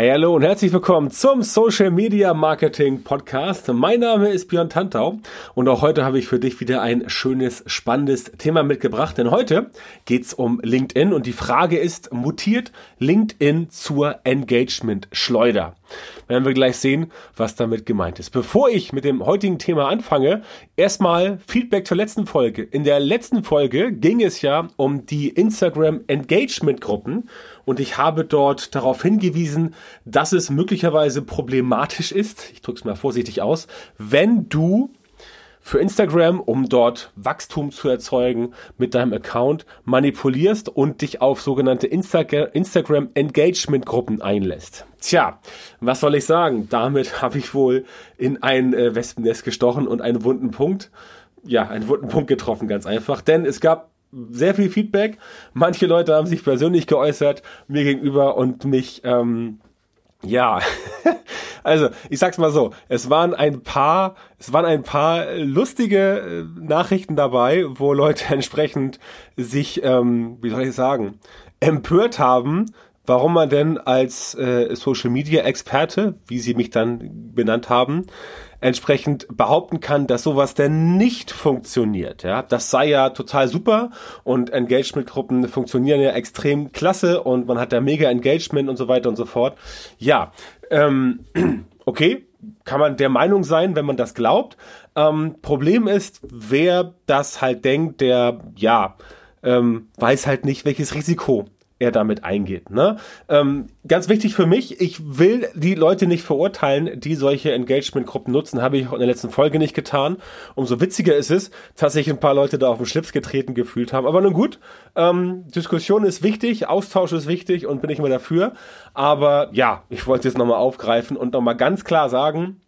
Hey, hallo und herzlich willkommen zum Social Media Marketing Podcast. Mein Name ist Björn Tantau und auch heute habe ich für dich wieder ein schönes, spannendes Thema mitgebracht. Denn heute geht's um LinkedIn und die Frage ist, mutiert LinkedIn zur Engagement-Schleuder? Werden wir gleich sehen, was damit gemeint ist. Bevor ich mit dem heutigen Thema anfange, erstmal Feedback zur letzten Folge. In der letzten Folge ging es ja um die Instagram Engagement Gruppen und ich habe dort darauf hingewiesen, dass es möglicherweise problematisch ist, ich drücke es mal vorsichtig aus, wenn du für Instagram, um dort Wachstum zu erzeugen, mit deinem Account manipulierst und dich auf sogenannte Insta Instagram Engagement Gruppen einlässt. Tja, was soll ich sagen? Damit habe ich wohl in ein äh, Wespennest gestochen und einen wunden Punkt, ja, einen wunden Punkt getroffen, ganz einfach. Denn es gab sehr viel Feedback. Manche Leute haben sich persönlich geäußert mir gegenüber und mich, ähm, ja, also ich sag's mal so, es waren ein paar, es waren ein paar lustige äh, Nachrichten dabei, wo Leute entsprechend sich, ähm, wie soll ich sagen, empört haben, warum man denn als äh, Social Media Experte, wie sie mich dann benannt haben, entsprechend behaupten kann, dass sowas denn nicht funktioniert. Ja, das sei ja total super und Engagement-Gruppen funktionieren ja extrem klasse und man hat da mega Engagement und so weiter und so fort. Ja, ähm, okay, kann man der Meinung sein, wenn man das glaubt. Ähm, Problem ist, wer das halt denkt, der ja ähm, weiß halt nicht, welches Risiko er damit eingeht. Ne? Ähm, ganz wichtig für mich, ich will die Leute nicht verurteilen, die solche Engagement-Gruppen nutzen, habe ich auch in der letzten Folge nicht getan. Umso witziger ist es, dass sich ein paar Leute da auf den Schlips getreten gefühlt haben. Aber nun gut, ähm, Diskussion ist wichtig, Austausch ist wichtig und bin ich immer dafür. Aber ja, ich wollte es nochmal aufgreifen und nochmal ganz klar sagen,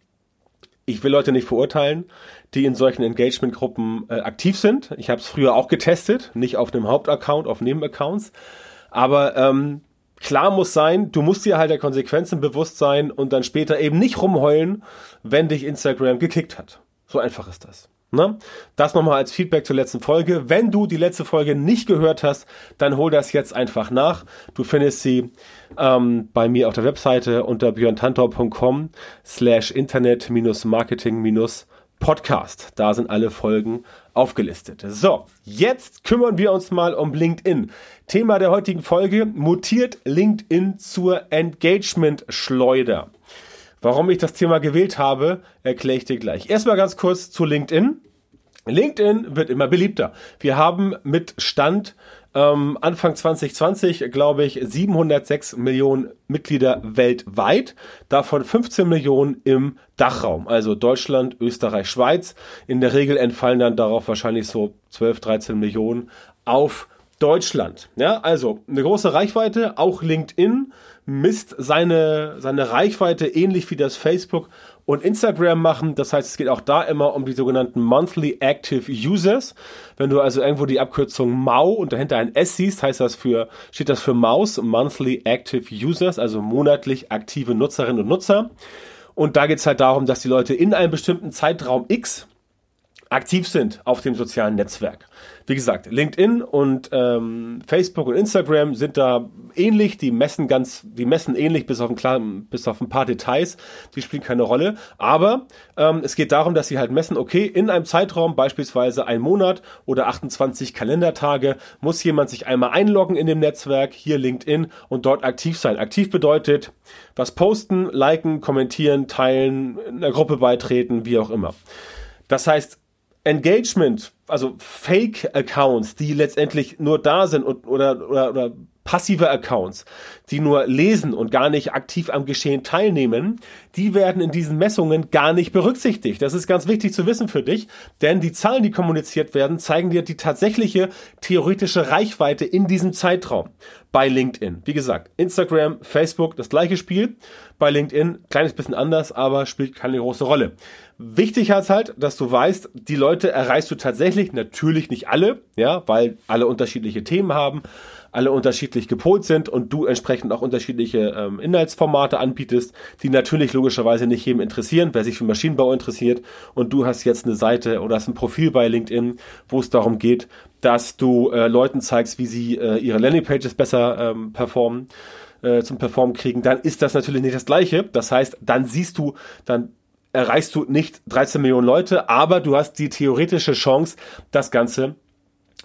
ich will Leute nicht verurteilen, die in solchen Engagement-Gruppen äh, aktiv sind. Ich habe es früher auch getestet, nicht auf einem Hauptaccount, auf Nebenaccounts. Aber ähm, klar muss sein, du musst dir halt der Konsequenzen bewusst sein und dann später eben nicht rumheulen, wenn dich Instagram gekickt hat. So einfach ist das. Ne? Das nochmal als Feedback zur letzten Folge. Wenn du die letzte Folge nicht gehört hast, dann hol das jetzt einfach nach. Du findest sie ähm, bei mir auf der Webseite unter björntantor.com slash internet-marketing-podcast. Da sind alle Folgen aufgelistet. So, jetzt kümmern wir uns mal um LinkedIn. Thema der heutigen Folge, mutiert LinkedIn zur Engagement-Schleuder. Warum ich das Thema gewählt habe, erkläre ich dir gleich. Erstmal ganz kurz zu LinkedIn. LinkedIn wird immer beliebter. Wir haben mit Stand ähm, Anfang 2020, glaube ich, 706 Millionen Mitglieder weltweit, davon 15 Millionen im Dachraum, also Deutschland, Österreich, Schweiz. In der Regel entfallen dann darauf wahrscheinlich so 12, 13 Millionen auf Deutschland. Ja, also eine große Reichweite, auch LinkedIn misst seine, seine Reichweite ähnlich wie das Facebook und Instagram machen. Das heißt, es geht auch da immer um die sogenannten Monthly Active Users. Wenn du also irgendwo die Abkürzung MAU und dahinter ein S siehst, heißt das für, steht das für Maus, Monthly Active Users, also monatlich aktive Nutzerinnen und Nutzer. Und da geht es halt darum, dass die Leute in einem bestimmten Zeitraum X aktiv sind auf dem sozialen Netzwerk. Wie gesagt, LinkedIn und ähm, Facebook und Instagram sind da ähnlich, die messen ganz, die messen ähnlich bis auf ein, klar, bis auf ein paar Details, die spielen keine Rolle. Aber ähm, es geht darum, dass sie halt messen, okay, in einem Zeitraum, beispielsweise ein Monat oder 28 Kalendertage, muss jemand sich einmal einloggen in dem Netzwerk, hier LinkedIn und dort aktiv sein. Aktiv bedeutet, was posten, liken, kommentieren, teilen, in einer Gruppe beitreten, wie auch immer. Das heißt, Engagement, also Fake-Accounts, die letztendlich nur da sind und, oder, oder, oder passive Accounts, die nur lesen und gar nicht aktiv am Geschehen teilnehmen, die werden in diesen Messungen gar nicht berücksichtigt. Das ist ganz wichtig zu wissen für dich, denn die Zahlen, die kommuniziert werden, zeigen dir die tatsächliche theoretische Reichweite in diesem Zeitraum bei LinkedIn. Wie gesagt, Instagram, Facebook, das gleiche Spiel. Bei LinkedIn kleines bisschen anders, aber spielt keine große Rolle. Wichtig ist halt, dass du weißt, die Leute erreichst du tatsächlich, natürlich nicht alle, ja, weil alle unterschiedliche Themen haben, alle unterschiedlich gepolt sind und du entsprechend auch unterschiedliche ähm, Inhaltsformate anbietest, die natürlich logischerweise nicht jedem interessieren, wer sich für Maschinenbau interessiert und du hast jetzt eine Seite oder hast ein Profil bei LinkedIn, wo es darum geht, dass du äh, Leuten zeigst, wie sie äh, ihre Landingpages besser ähm, performen äh, zum Performen kriegen, dann ist das natürlich nicht das Gleiche. Das heißt, dann siehst du, dann erreichst du nicht 13 Millionen Leute, aber du hast die theoretische Chance, das Ganze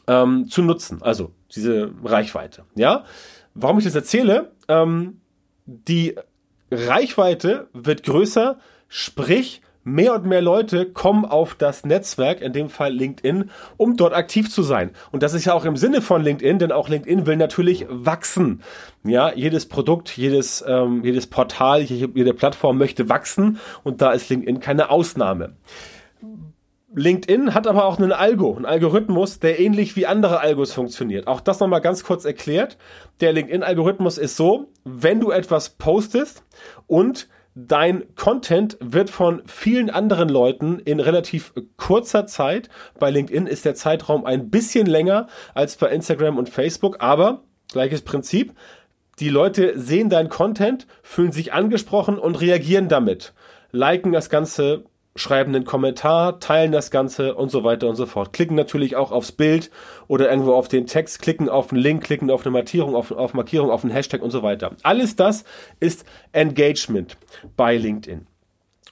ähm, zu nutzen. Also diese Reichweite. Ja, warum ich das erzähle? Ähm, die Reichweite wird größer, sprich mehr und mehr Leute kommen auf das Netzwerk, in dem Fall LinkedIn, um dort aktiv zu sein. Und das ist ja auch im Sinne von LinkedIn, denn auch LinkedIn will natürlich wachsen. Ja, jedes Produkt, jedes, ähm, jedes Portal, jede Plattform möchte wachsen und da ist LinkedIn keine Ausnahme. LinkedIn hat aber auch einen Algo, einen Algorithmus, der ähnlich wie andere Algos funktioniert. Auch das nochmal ganz kurz erklärt. Der LinkedIn-Algorithmus ist so, wenn du etwas postest und dein Content wird von vielen anderen Leuten in relativ kurzer Zeit, bei LinkedIn ist der Zeitraum ein bisschen länger als bei Instagram und Facebook, aber gleiches Prinzip. Die Leute sehen dein Content, fühlen sich angesprochen und reagieren damit. Liken das Ganze schreiben einen Kommentar, teilen das Ganze und so weiter und so fort. Klicken natürlich auch aufs Bild oder irgendwo auf den Text, klicken auf einen Link, klicken auf eine Markierung, auf, auf Markierung, auf einen Hashtag und so weiter. Alles das ist Engagement bei LinkedIn.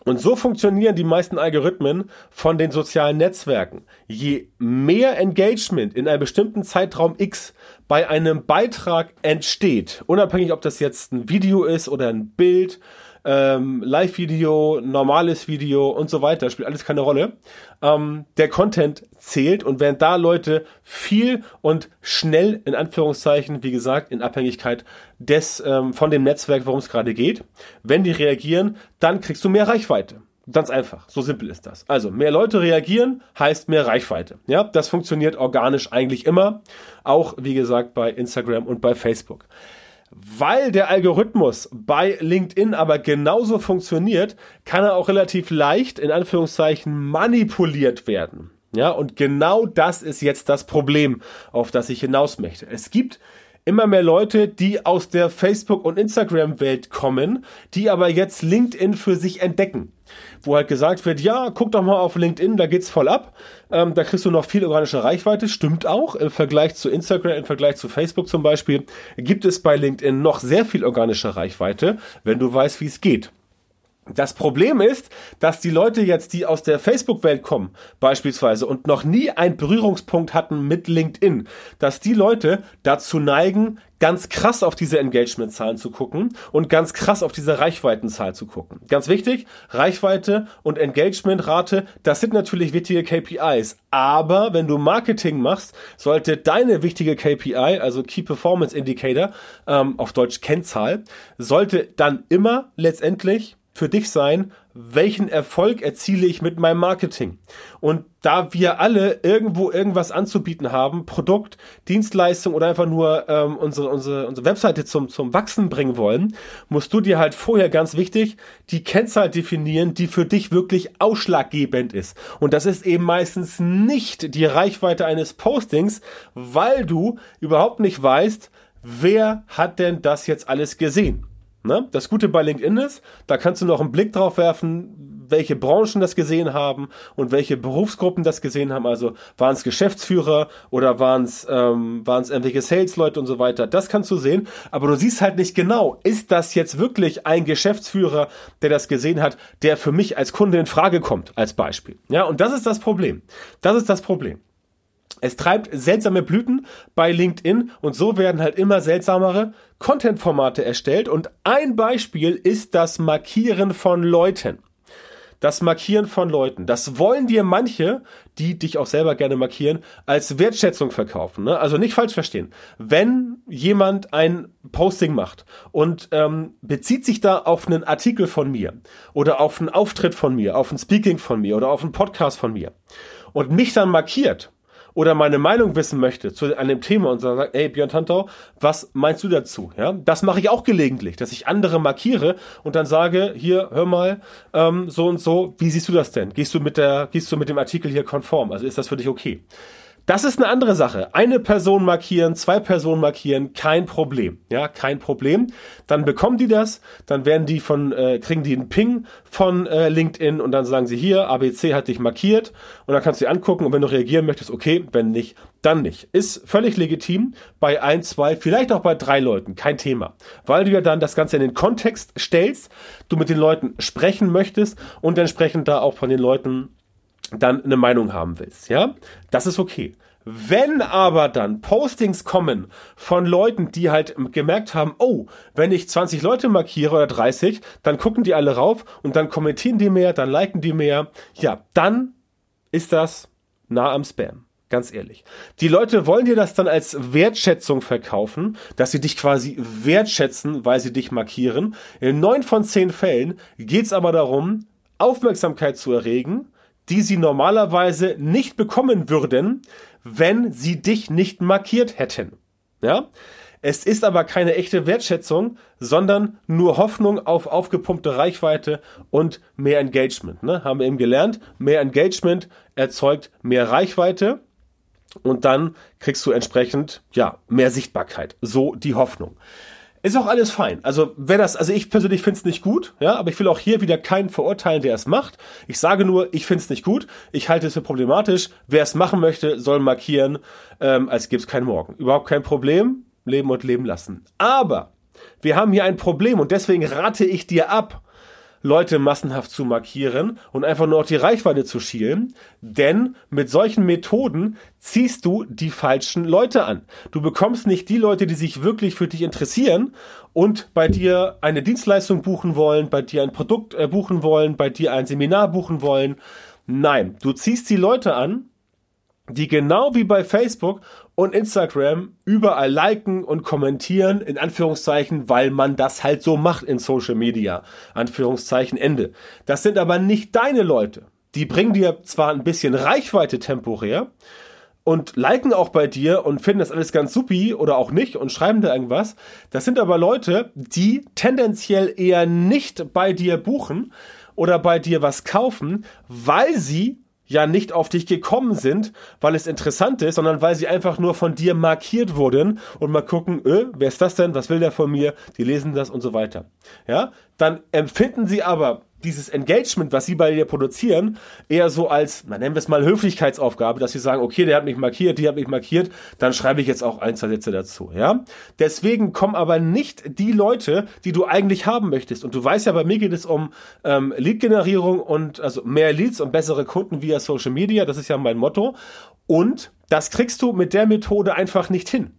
Und so funktionieren die meisten Algorithmen von den sozialen Netzwerken. Je mehr Engagement in einem bestimmten Zeitraum X bei einem Beitrag entsteht, unabhängig ob das jetzt ein Video ist oder ein Bild, ähm, Live-Video, normales Video und so weiter, spielt alles keine Rolle. Ähm, der Content zählt und wenn da Leute viel und schnell, in Anführungszeichen, wie gesagt, in Abhängigkeit des, ähm, von dem Netzwerk, worum es gerade geht, wenn die reagieren, dann kriegst du mehr Reichweite. Ganz einfach, so simpel ist das. Also mehr Leute reagieren heißt mehr Reichweite. Ja, das funktioniert organisch eigentlich immer, auch wie gesagt bei Instagram und bei Facebook. Weil der Algorithmus bei LinkedIn aber genauso funktioniert, kann er auch relativ leicht in Anführungszeichen manipuliert werden. Ja, und genau das ist jetzt das Problem, auf das ich hinaus möchte. Es gibt immer mehr Leute, die aus der Facebook- und Instagram-Welt kommen, die aber jetzt LinkedIn für sich entdecken. Wo halt gesagt wird, ja, guck doch mal auf LinkedIn, da geht's voll ab. Ähm, da kriegst du noch viel organische Reichweite. Stimmt auch. Im Vergleich zu Instagram, im Vergleich zu Facebook zum Beispiel, gibt es bei LinkedIn noch sehr viel organische Reichweite, wenn du weißt, wie es geht. Das Problem ist, dass die Leute jetzt, die aus der Facebook-Welt kommen, beispielsweise, und noch nie einen Berührungspunkt hatten mit LinkedIn, dass die Leute dazu neigen, ganz krass auf diese Engagement-Zahlen zu gucken und ganz krass auf diese Reichweitenzahl zu gucken. Ganz wichtig, Reichweite und Engagement-Rate, das sind natürlich wichtige KPIs. Aber wenn du Marketing machst, sollte deine wichtige KPI, also Key Performance Indicator, ähm, auf Deutsch Kennzahl, sollte dann immer letztendlich für dich sein, welchen Erfolg erziele ich mit meinem Marketing. Und da wir alle irgendwo irgendwas anzubieten haben, Produkt, Dienstleistung oder einfach nur ähm, unsere, unsere, unsere Webseite zum, zum Wachsen bringen wollen, musst du dir halt vorher ganz wichtig die Kennzahl definieren, die für dich wirklich ausschlaggebend ist. Und das ist eben meistens nicht die Reichweite eines Postings, weil du überhaupt nicht weißt, wer hat denn das jetzt alles gesehen. Ne? Das Gute bei LinkedIn ist, da kannst du noch einen Blick drauf werfen, welche Branchen das gesehen haben und welche Berufsgruppen das gesehen haben. Also waren es Geschäftsführer oder waren es ähm, waren es irgendwelche Sales-Leute und so weiter. Das kannst du sehen, aber du siehst halt nicht genau, ist das jetzt wirklich ein Geschäftsführer, der das gesehen hat, der für mich als Kunde in Frage kommt, als Beispiel. Ja, und das ist das Problem. Das ist das Problem. Es treibt seltsame Blüten bei LinkedIn und so werden halt immer seltsamere Content-Formate erstellt und ein Beispiel ist das Markieren von Leuten. Das Markieren von Leuten. Das wollen dir manche, die dich auch selber gerne markieren, als Wertschätzung verkaufen. Ne? Also nicht falsch verstehen. Wenn jemand ein Posting macht und ähm, bezieht sich da auf einen Artikel von mir oder auf einen Auftritt von mir, auf ein Speaking von mir oder auf einen Podcast von mir und mich dann markiert oder meine Meinung wissen möchte zu einem Thema und sagt, ey Björn Tantau, was meinst du dazu? Ja, das mache ich auch gelegentlich, dass ich andere markiere und dann sage, hier, hör mal, ähm, so und so, wie siehst du das denn? Gehst du mit der, gehst du mit dem Artikel hier konform? Also ist das für dich okay? Das ist eine andere Sache. Eine Person markieren, zwei Personen markieren, kein Problem. Ja, kein Problem. Dann bekommen die das, dann werden die von, äh, kriegen die einen Ping von äh, LinkedIn und dann sagen sie hier, ABC hat dich markiert und dann kannst du dir angucken und wenn du reagieren möchtest, okay, wenn nicht, dann nicht. Ist völlig legitim bei ein, zwei, vielleicht auch bei drei Leuten, kein Thema. Weil du ja dann das Ganze in den Kontext stellst, du mit den Leuten sprechen möchtest und entsprechend da auch von den Leuten dann eine Meinung haben willst, ja? Das ist okay. Wenn aber dann Postings kommen von Leuten, die halt gemerkt haben, oh, wenn ich 20 Leute markiere oder 30, dann gucken die alle rauf und dann kommentieren die mehr, dann liken die mehr, ja, dann ist das nah am Spam. Ganz ehrlich. Die Leute wollen dir das dann als Wertschätzung verkaufen, dass sie dich quasi wertschätzen, weil sie dich markieren. In neun von zehn Fällen geht es aber darum, Aufmerksamkeit zu erregen, die sie normalerweise nicht bekommen würden, wenn sie dich nicht markiert hätten. Ja? Es ist aber keine echte Wertschätzung, sondern nur Hoffnung auf aufgepumpte Reichweite und mehr Engagement. Ne? Haben wir eben gelernt, mehr Engagement erzeugt mehr Reichweite und dann kriegst du entsprechend ja mehr Sichtbarkeit. So die Hoffnung. Ist auch alles fein. Also wer das, also ich persönlich finde es nicht gut, ja, aber ich will auch hier wieder keinen verurteilen, der es macht. Ich sage nur, ich finde es nicht gut. Ich halte es für problematisch. Wer es machen möchte, soll markieren, ähm, als gäbe es keinen Morgen. Überhaupt kein Problem. Leben und leben lassen. Aber wir haben hier ein Problem und deswegen rate ich dir ab, Leute massenhaft zu markieren und einfach nur auf die Reichweite zu schielen. Denn mit solchen Methoden ziehst du die falschen Leute an. Du bekommst nicht die Leute, die sich wirklich für dich interessieren und bei dir eine Dienstleistung buchen wollen, bei dir ein Produkt äh, buchen wollen, bei dir ein Seminar buchen wollen. Nein, du ziehst die Leute an, die genau wie bei Facebook und Instagram überall liken und kommentieren, in Anführungszeichen, weil man das halt so macht in Social Media. Anführungszeichen Ende. Das sind aber nicht deine Leute. Die bringen dir zwar ein bisschen Reichweite temporär und liken auch bei dir und finden das alles ganz supi oder auch nicht und schreiben da irgendwas. Das sind aber Leute, die tendenziell eher nicht bei dir buchen oder bei dir was kaufen, weil sie ja nicht auf dich gekommen sind, weil es interessant ist, sondern weil sie einfach nur von dir markiert wurden und mal gucken, öh, wer ist das denn? Was will der von mir? Die lesen das und so weiter. Ja, dann empfinden sie aber dieses Engagement, was sie bei dir produzieren, eher so als, na, nennen wir es mal Höflichkeitsaufgabe, dass sie sagen, okay, der hat mich markiert, die hat mich markiert, dann schreibe ich jetzt auch ein, zwei Sätze dazu, ja. Deswegen kommen aber nicht die Leute, die du eigentlich haben möchtest. Und du weißt ja, bei mir geht es um ähm, Lead-Generierung und also mehr Leads und bessere Kunden via Social Media, das ist ja mein Motto. Und das kriegst du mit der Methode einfach nicht hin.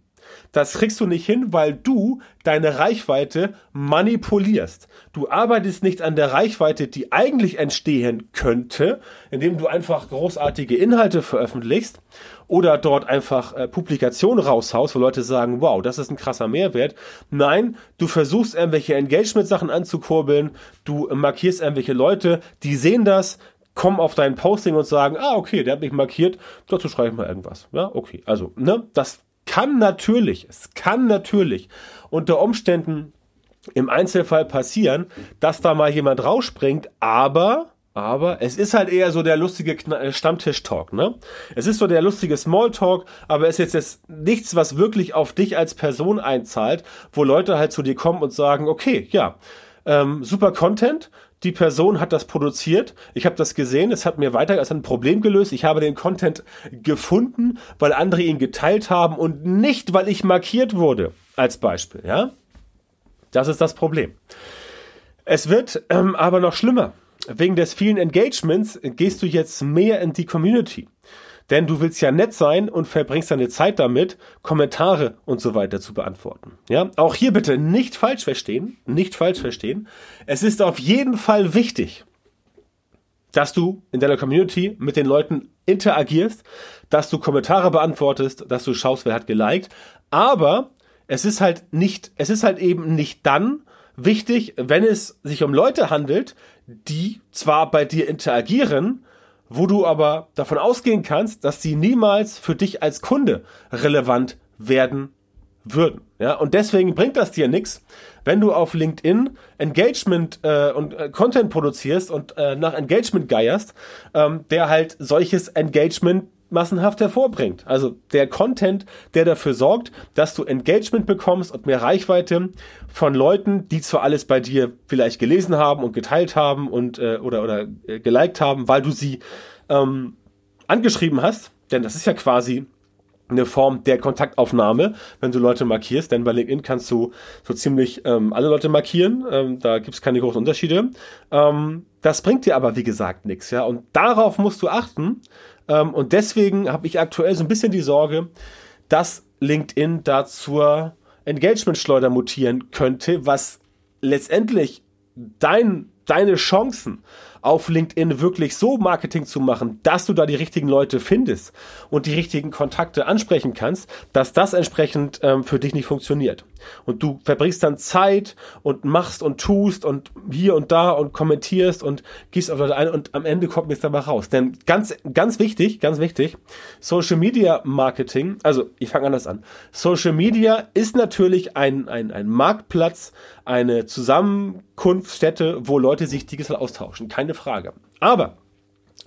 Das kriegst du nicht hin, weil du deine Reichweite manipulierst. Du arbeitest nicht an der Reichweite, die eigentlich entstehen könnte, indem du einfach großartige Inhalte veröffentlichst oder dort einfach äh, Publikationen raushaust, wo Leute sagen, wow, das ist ein krasser Mehrwert. Nein, du versuchst irgendwelche Engagement-Sachen anzukurbeln, du markierst irgendwelche Leute, die sehen das, kommen auf dein Posting und sagen, ah, okay, der hat mich markiert, dazu schreibe ich mal irgendwas. Ja, okay. Also, ne, das kann natürlich, es kann natürlich unter Umständen im Einzelfall passieren, dass da mal jemand rausspringt, aber aber es ist halt eher so der lustige äh, Stammtisch-Talk, ne? Es ist so der lustige Smalltalk, aber es ist jetzt nichts, was wirklich auf dich als Person einzahlt, wo Leute halt zu dir kommen und sagen, okay, ja, ähm, super Content, die Person hat das produziert, ich habe das gesehen, es hat mir weiter als ein Problem gelöst, ich habe den Content gefunden, weil andere ihn geteilt haben und nicht, weil ich markiert wurde, als Beispiel, ja? Das ist das Problem. Es wird ähm, aber noch schlimmer. Wegen des vielen Engagements gehst du jetzt mehr in die Community. Denn du willst ja nett sein und verbringst deine Zeit damit, Kommentare und so weiter zu beantworten. Ja, auch hier bitte nicht falsch verstehen, nicht falsch verstehen. Es ist auf jeden Fall wichtig, dass du in deiner Community mit den Leuten interagierst, dass du Kommentare beantwortest, dass du schaust, wer hat geliked. Aber es ist halt nicht, es ist halt eben nicht dann wichtig, wenn es sich um Leute handelt, die zwar bei dir interagieren, wo du aber davon ausgehen kannst, dass sie niemals für dich als Kunde relevant werden würden. Ja, und deswegen bringt das dir nichts, wenn du auf LinkedIn Engagement äh, und äh, Content produzierst und äh, nach Engagement geierst, ähm, der halt solches Engagement massenhaft hervorbringt. Also der Content, der dafür sorgt, dass du Engagement bekommst und mehr Reichweite von Leuten, die zwar alles bei dir vielleicht gelesen haben und geteilt haben und äh, oder oder äh, geliked haben, weil du sie ähm, angeschrieben hast, denn das ist ja quasi eine Form der Kontaktaufnahme, wenn du Leute markierst, denn bei LinkedIn kannst du so ziemlich ähm, alle Leute markieren, ähm, da gibt's keine großen Unterschiede. Ähm, das bringt dir aber, wie gesagt, nichts, ja, und darauf musst du achten ähm, und deswegen habe ich aktuell so ein bisschen die Sorge, dass LinkedIn da zur Engagement-Schleuder mutieren könnte, was letztendlich dein, deine Chancen auf LinkedIn wirklich so Marketing zu machen, dass du da die richtigen Leute findest und die richtigen Kontakte ansprechen kannst, dass das entsprechend ähm, für dich nicht funktioniert. Und du verbringst dann Zeit und machst und tust und hier und da und kommentierst und gehst auf Leute ein und am Ende kommt nichts dabei raus. Denn ganz, ganz wichtig, ganz wichtig, Social Media Marketing, also ich fange anders an. Social Media ist natürlich ein, ein, ein Marktplatz, eine Zusammenkunftsstätte, wo Leute sich digital austauschen. Keine Frage. Aber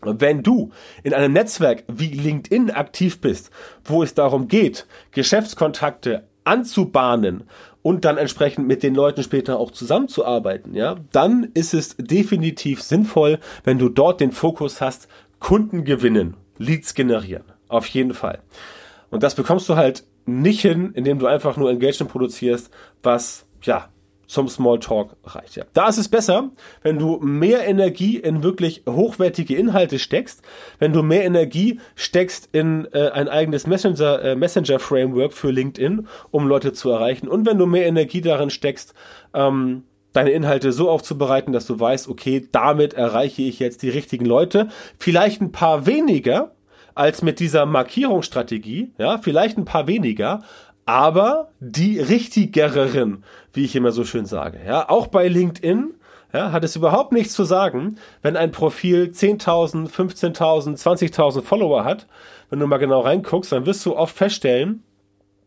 wenn du in einem Netzwerk wie LinkedIn aktiv bist, wo es darum geht, Geschäftskontakte anzubahnen und dann entsprechend mit den Leuten später auch zusammenzuarbeiten, ja, dann ist es definitiv sinnvoll, wenn du dort den Fokus hast, Kunden gewinnen, Leads generieren. Auf jeden Fall. Und das bekommst du halt nicht hin, indem du einfach nur Engagement produzierst, was, ja, zum Smalltalk reicht. Ja. Da ist es besser, wenn du mehr Energie in wirklich hochwertige Inhalte steckst, wenn du mehr Energie steckst in äh, ein eigenes Messenger, äh, Messenger Framework für LinkedIn, um Leute zu erreichen und wenn du mehr Energie darin steckst, ähm, deine Inhalte so aufzubereiten, dass du weißt, okay, damit erreiche ich jetzt die richtigen Leute, vielleicht ein paar weniger als mit dieser Markierungsstrategie, ja, vielleicht ein paar weniger, aber die richtigeren, wie ich immer so schön sage. Ja, auch bei LinkedIn ja, hat es überhaupt nichts zu sagen, wenn ein Profil 10.000, 15.000, 20.000 Follower hat. Wenn du mal genau reinguckst, dann wirst du oft feststellen,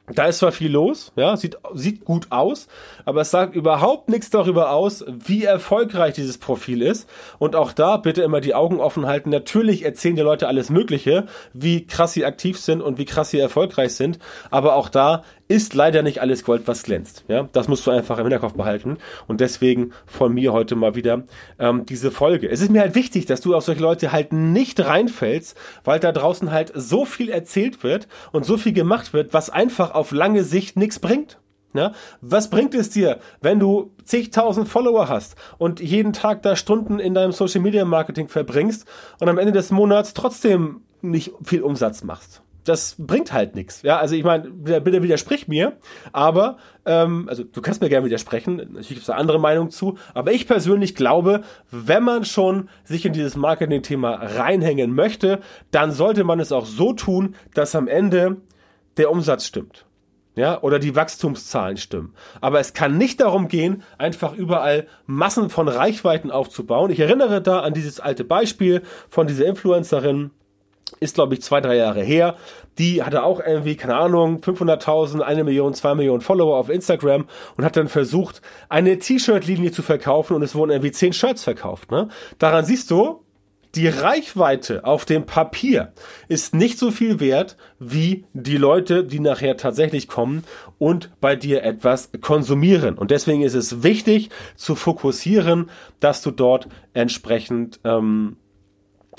da ist zwar viel los, ja, sieht, sieht gut aus, aber es sagt überhaupt nichts darüber aus, wie erfolgreich dieses Profil ist. Und auch da bitte immer die Augen offen halten. Natürlich erzählen die Leute alles Mögliche, wie krass sie aktiv sind und wie krass sie erfolgreich sind. Aber auch da ist leider nicht alles Gold, was glänzt. Ja, das musst du einfach im Hinterkopf behalten. Und deswegen von mir heute mal wieder ähm, diese Folge. Es ist mir halt wichtig, dass du auf solche Leute halt nicht reinfällst, weil da draußen halt so viel erzählt wird und so viel gemacht wird, was einfach auf lange Sicht nichts bringt. Ja, was bringt es dir, wenn du zigtausend Follower hast und jeden Tag da Stunden in deinem Social Media Marketing verbringst und am Ende des Monats trotzdem nicht viel Umsatz machst? Das bringt halt nichts. Ja, also ich meine, bitte widersprich mir, aber ähm, also du kannst mir gerne widersprechen, natürlich gibt es eine andere Meinung zu, aber ich persönlich glaube, wenn man schon sich in dieses Marketing-Thema reinhängen möchte, dann sollte man es auch so tun, dass am Ende der Umsatz stimmt. Ja, oder die Wachstumszahlen stimmen. Aber es kann nicht darum gehen, einfach überall Massen von Reichweiten aufzubauen. Ich erinnere da an dieses alte Beispiel von dieser Influencerin, ist glaube ich zwei, drei Jahre her. Die hatte auch irgendwie, keine Ahnung, 500.000, eine Million, zwei Millionen Follower auf Instagram und hat dann versucht, eine T-Shirt-Linie zu verkaufen und es wurden irgendwie zehn Shirts verkauft. Ne? Daran siehst du, die Reichweite auf dem Papier ist nicht so viel wert wie die Leute, die nachher tatsächlich kommen und bei dir etwas konsumieren. Und deswegen ist es wichtig zu fokussieren, dass du dort entsprechend ähm,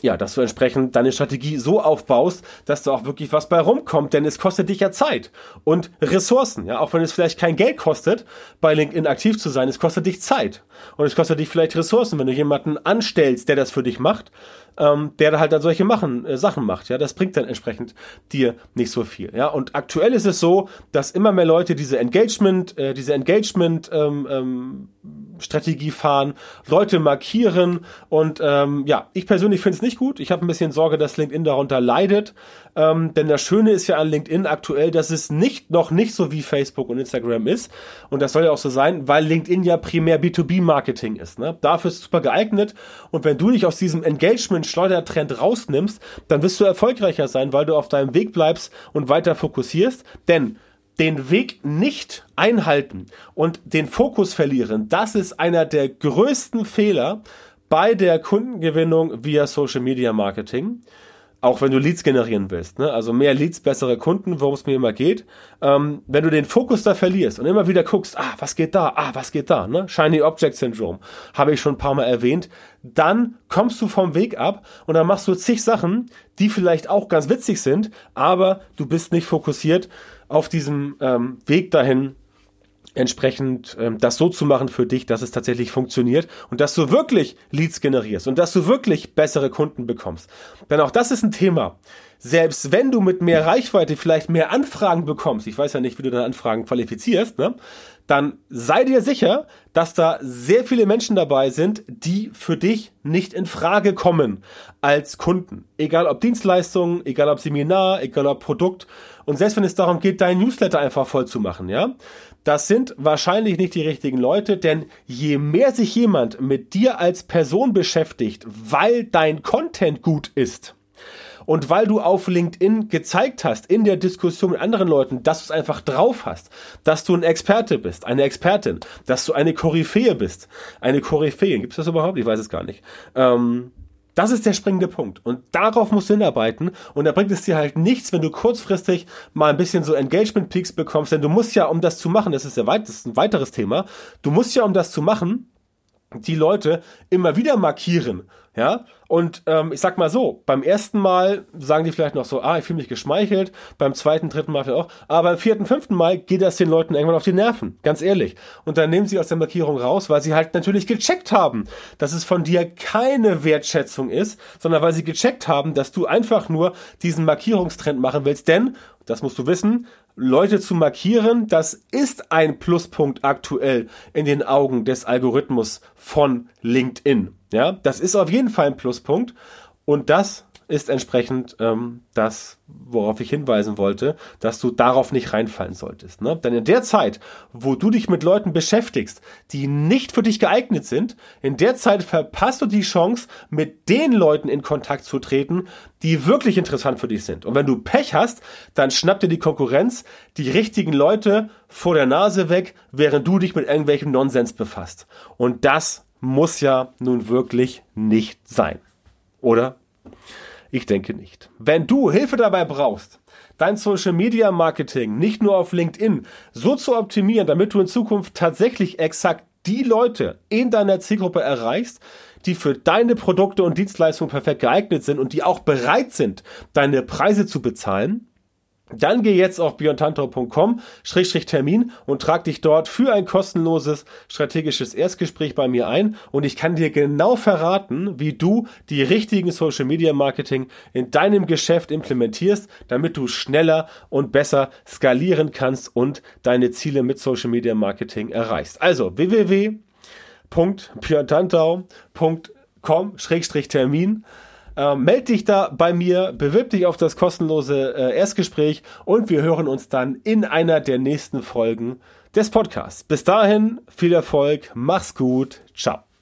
ja, dass du entsprechend deine Strategie so aufbaust, dass da auch wirklich was bei rumkommt, denn es kostet dich ja Zeit und Ressourcen, ja, auch wenn es vielleicht kein Geld kostet, bei LinkedIn aktiv zu sein, es kostet dich Zeit und es kostet dich vielleicht Ressourcen, wenn du jemanden anstellst, der das für dich macht, ähm, der halt dann solche machen, äh, Sachen macht, ja, das bringt dann entsprechend dir nicht so viel, ja, und aktuell ist es so, dass immer mehr Leute diese Engagement, äh, diese Engagement ähm, ähm, Strategie fahren, Leute markieren und ähm, ja, ich persönlich finde es nicht gut. Ich habe ein bisschen Sorge, dass LinkedIn darunter leidet, ähm, denn das Schöne ist ja an LinkedIn aktuell, dass es nicht noch nicht so wie Facebook und Instagram ist und das soll ja auch so sein, weil LinkedIn ja primär B2B-Marketing ist. Ne? Dafür ist es super geeignet und wenn du dich aus diesem Engagement-Schleudertrend rausnimmst, dann wirst du erfolgreicher sein, weil du auf deinem Weg bleibst und weiter fokussierst, denn den Weg nicht einhalten und den Fokus verlieren, das ist einer der größten Fehler bei der Kundengewinnung via Social Media Marketing. auch wenn du Leads generieren willst, ne? also mehr Leads, bessere Kunden, worum es mir immer geht, ähm, wenn du den Fokus da verlierst und immer wieder guckst, ah, was geht da, ah, was geht da, ne? Shiny Object Syndrome, habe ich schon ein paar Mal erwähnt, dann kommst du vom Weg ab und dann machst du zig Sachen, die vielleicht auch ganz witzig sind, aber du bist nicht fokussiert auf diesem ähm, Weg dahin, entsprechend ähm, das so zu machen für dich, dass es tatsächlich funktioniert und dass du wirklich Leads generierst und dass du wirklich bessere Kunden bekommst. Denn auch das ist ein Thema. Selbst wenn du mit mehr Reichweite vielleicht mehr Anfragen bekommst, ich weiß ja nicht, wie du deine Anfragen qualifizierst, ne? dann sei dir sicher, dass da sehr viele Menschen dabei sind, die für dich nicht in Frage kommen als Kunden. Egal ob Dienstleistungen, egal ob Seminar, egal ob Produkt. Und selbst wenn es darum geht, dein Newsletter einfach voll zu machen, ja, das sind wahrscheinlich nicht die richtigen Leute, denn je mehr sich jemand mit dir als Person beschäftigt, weil dein Content gut ist, und weil du auf LinkedIn gezeigt hast, in der Diskussion mit anderen Leuten, dass du es einfach drauf hast, dass du ein Experte bist, eine Expertin, dass du eine Koryphäe bist. Eine Koryphäe, gibt es das überhaupt? Ich weiß es gar nicht. Ähm, das ist der springende Punkt. Und darauf musst du hinarbeiten. Und da bringt es dir halt nichts, wenn du kurzfristig mal ein bisschen so Engagement Peaks bekommst. Denn du musst ja, um das zu machen, das ist, ja weit, das ist ein weiteres Thema, du musst ja, um das zu machen, die Leute immer wieder markieren ja, und ähm, ich sag mal so, beim ersten Mal sagen die vielleicht noch so, ah, ich fühle mich geschmeichelt, beim zweiten, dritten Mal vielleicht auch, aber beim vierten, fünften Mal geht das den Leuten irgendwann auf die Nerven, ganz ehrlich. Und dann nehmen sie aus der Markierung raus, weil sie halt natürlich gecheckt haben, dass es von dir keine Wertschätzung ist, sondern weil sie gecheckt haben, dass du einfach nur diesen Markierungstrend machen willst, denn, das musst du wissen, Leute zu markieren, das ist ein Pluspunkt aktuell in den Augen des Algorithmus von LinkedIn. Ja, das ist auf jeden Fall ein Pluspunkt. Und das ist entsprechend ähm, das, worauf ich hinweisen wollte, dass du darauf nicht reinfallen solltest. Ne? Denn in der Zeit, wo du dich mit Leuten beschäftigst, die nicht für dich geeignet sind, in der Zeit verpasst du die Chance, mit den Leuten in Kontakt zu treten, die wirklich interessant für dich sind. Und wenn du Pech hast, dann schnappt dir die Konkurrenz die richtigen Leute vor der Nase weg, während du dich mit irgendwelchem Nonsens befasst. Und das muss ja nun wirklich nicht sein. Oder? Ich denke nicht. Wenn du Hilfe dabei brauchst, dein Social Media Marketing nicht nur auf LinkedIn so zu optimieren, damit du in Zukunft tatsächlich exakt die Leute in deiner Zielgruppe erreichst, die für deine Produkte und Dienstleistungen perfekt geeignet sind und die auch bereit sind, deine Preise zu bezahlen, dann geh jetzt auf björntantau.com-termin und trag dich dort für ein kostenloses strategisches Erstgespräch bei mir ein und ich kann dir genau verraten, wie du die richtigen Social Media Marketing in deinem Geschäft implementierst, damit du schneller und besser skalieren kannst und deine Ziele mit Social Media Marketing erreichst. Also www.björntantau.com-termin äh, meld dich da bei mir, bewirb dich auf das kostenlose äh, Erstgespräch und wir hören uns dann in einer der nächsten Folgen des Podcasts. Bis dahin, viel Erfolg, mach's gut, ciao.